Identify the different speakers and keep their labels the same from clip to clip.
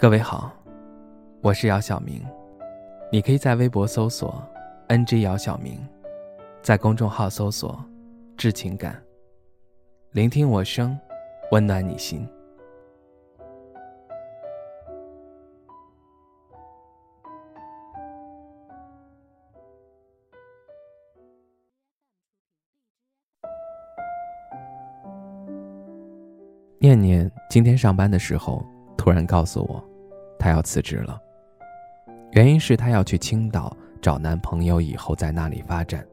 Speaker 1: 各位好，我是姚晓明，你可以在微博搜索 “ng 姚晓明”，在公众号搜索“致情感”，聆听我声，温暖你心。念念今天上班的时候，突然告诉我，她要辞职了。原因是她要去青岛找男朋友，以后在那里发展。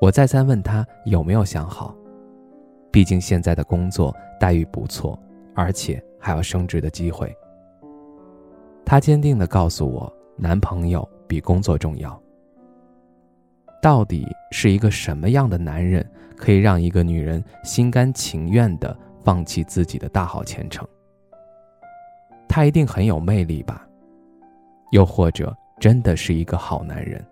Speaker 1: 我再三问她有没有想好，毕竟现在的工作待遇不错，而且还有升职的机会。她坚定地告诉我，男朋友比工作重要。到底是一个什么样的男人，可以让一个女人心甘情愿地放弃自己的大好前程？他一定很有魅力吧？又或者真的是一个好男人？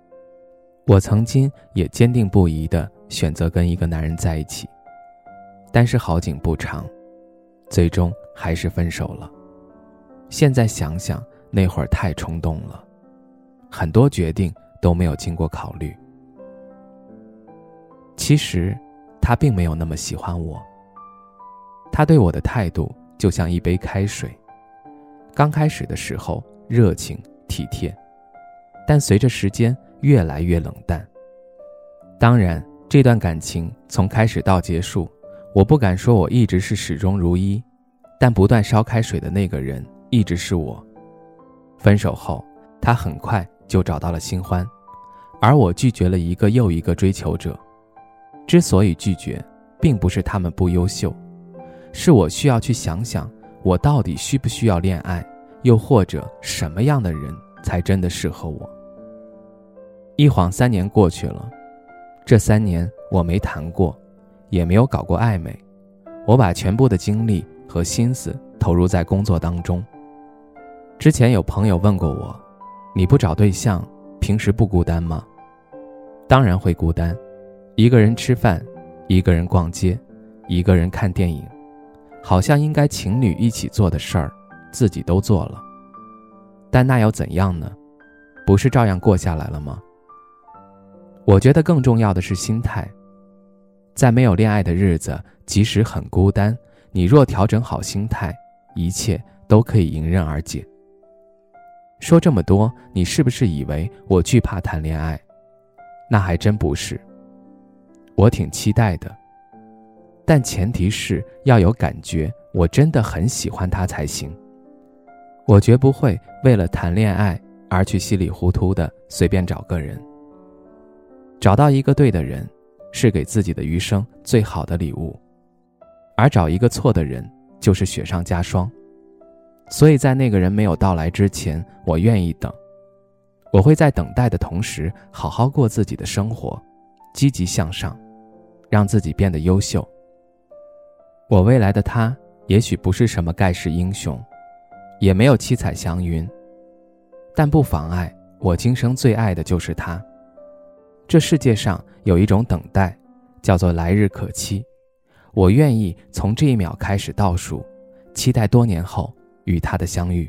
Speaker 1: 我曾经也坚定不移地选择跟一个男人在一起，但是好景不长，最终还是分手了。现在想想，那会儿太冲动了，很多决定都没有经过考虑。其实，他并没有那么喜欢我。他对我的态度就像一杯开水，刚开始的时候热情体贴，但随着时间越来越冷淡。当然，这段感情从开始到结束，我不敢说我一直是始终如一，但不断烧开水的那个人一直是我。分手后，他很快就找到了新欢，而我拒绝了一个又一个追求者。之所以拒绝，并不是他们不优秀，是我需要去想想，我到底需不需要恋爱，又或者什么样的人才真的适合我。一晃三年过去了，这三年我没谈过，也没有搞过暧昧，我把全部的精力和心思投入在工作当中。之前有朋友问过我，你不找对象，平时不孤单吗？当然会孤单。一个人吃饭，一个人逛街，一个人看电影，好像应该情侣一起做的事儿，自己都做了。但那又怎样呢？不是照样过下来了吗？我觉得更重要的是心态。在没有恋爱的日子，即使很孤单，你若调整好心态，一切都可以迎刃而解。说这么多，你是不是以为我惧怕谈恋爱？那还真不是。我挺期待的，但前提是要有感觉，我真的很喜欢他才行。我绝不会为了谈恋爱而去稀里糊涂的随便找个人。找到一个对的人，是给自己的余生最好的礼物，而找一个错的人就是雪上加霜。所以在那个人没有到来之前，我愿意等。我会在等待的同时，好好过自己的生活，积极向上。让自己变得优秀。我未来的他也许不是什么盖世英雄，也没有七彩祥云，但不妨碍我今生最爱的就是他。这世界上有一种等待，叫做来日可期。我愿意从这一秒开始倒数，期待多年后与他的相遇。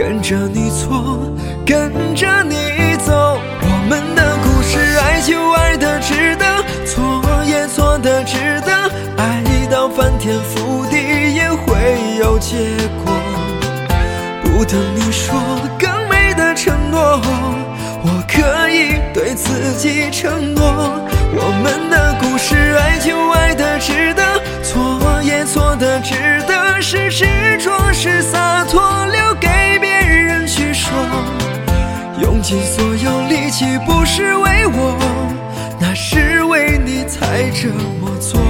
Speaker 2: 跟着你错，跟着你走。我们的故事，爱就爱的值得，错也错的值得。爱到翻天覆地也会有结果。不等你说更美的承诺，我可以对自己承诺。我们的故事，爱就爱的值得，错也错的值得，是执着是洒脱，尽所有力气，不是为我，那是为你才这么做。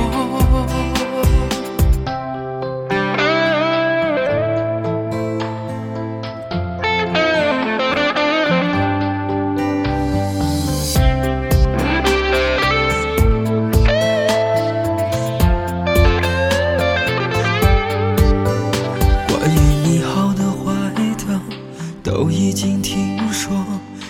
Speaker 2: 关于你好的坏的，都已经听说。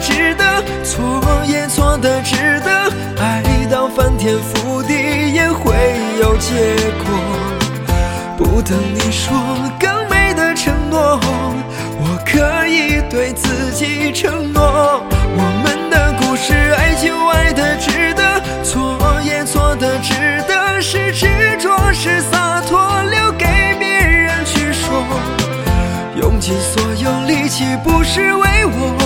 Speaker 2: 值得，错也错的值得。爱到翻天覆地也会有结果。不等你说更美的承诺，我可以对自己承诺。我们的故事，爱就爱的值得，错也错的值得，是执着是洒脱，留给别人去说。用尽所有力气，不是为我，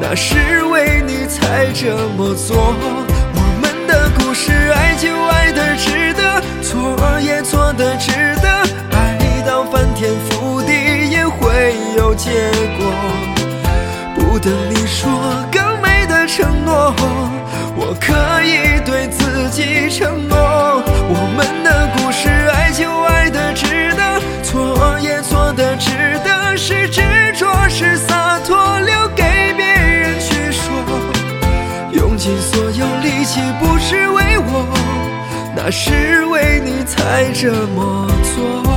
Speaker 2: 那是为你才这么做。我们的故事，爱就爱的值得，错也错的值得。爱到翻天覆地也会有结果。不等你说更美的承诺，我可以对自己承诺。是为你才这么做。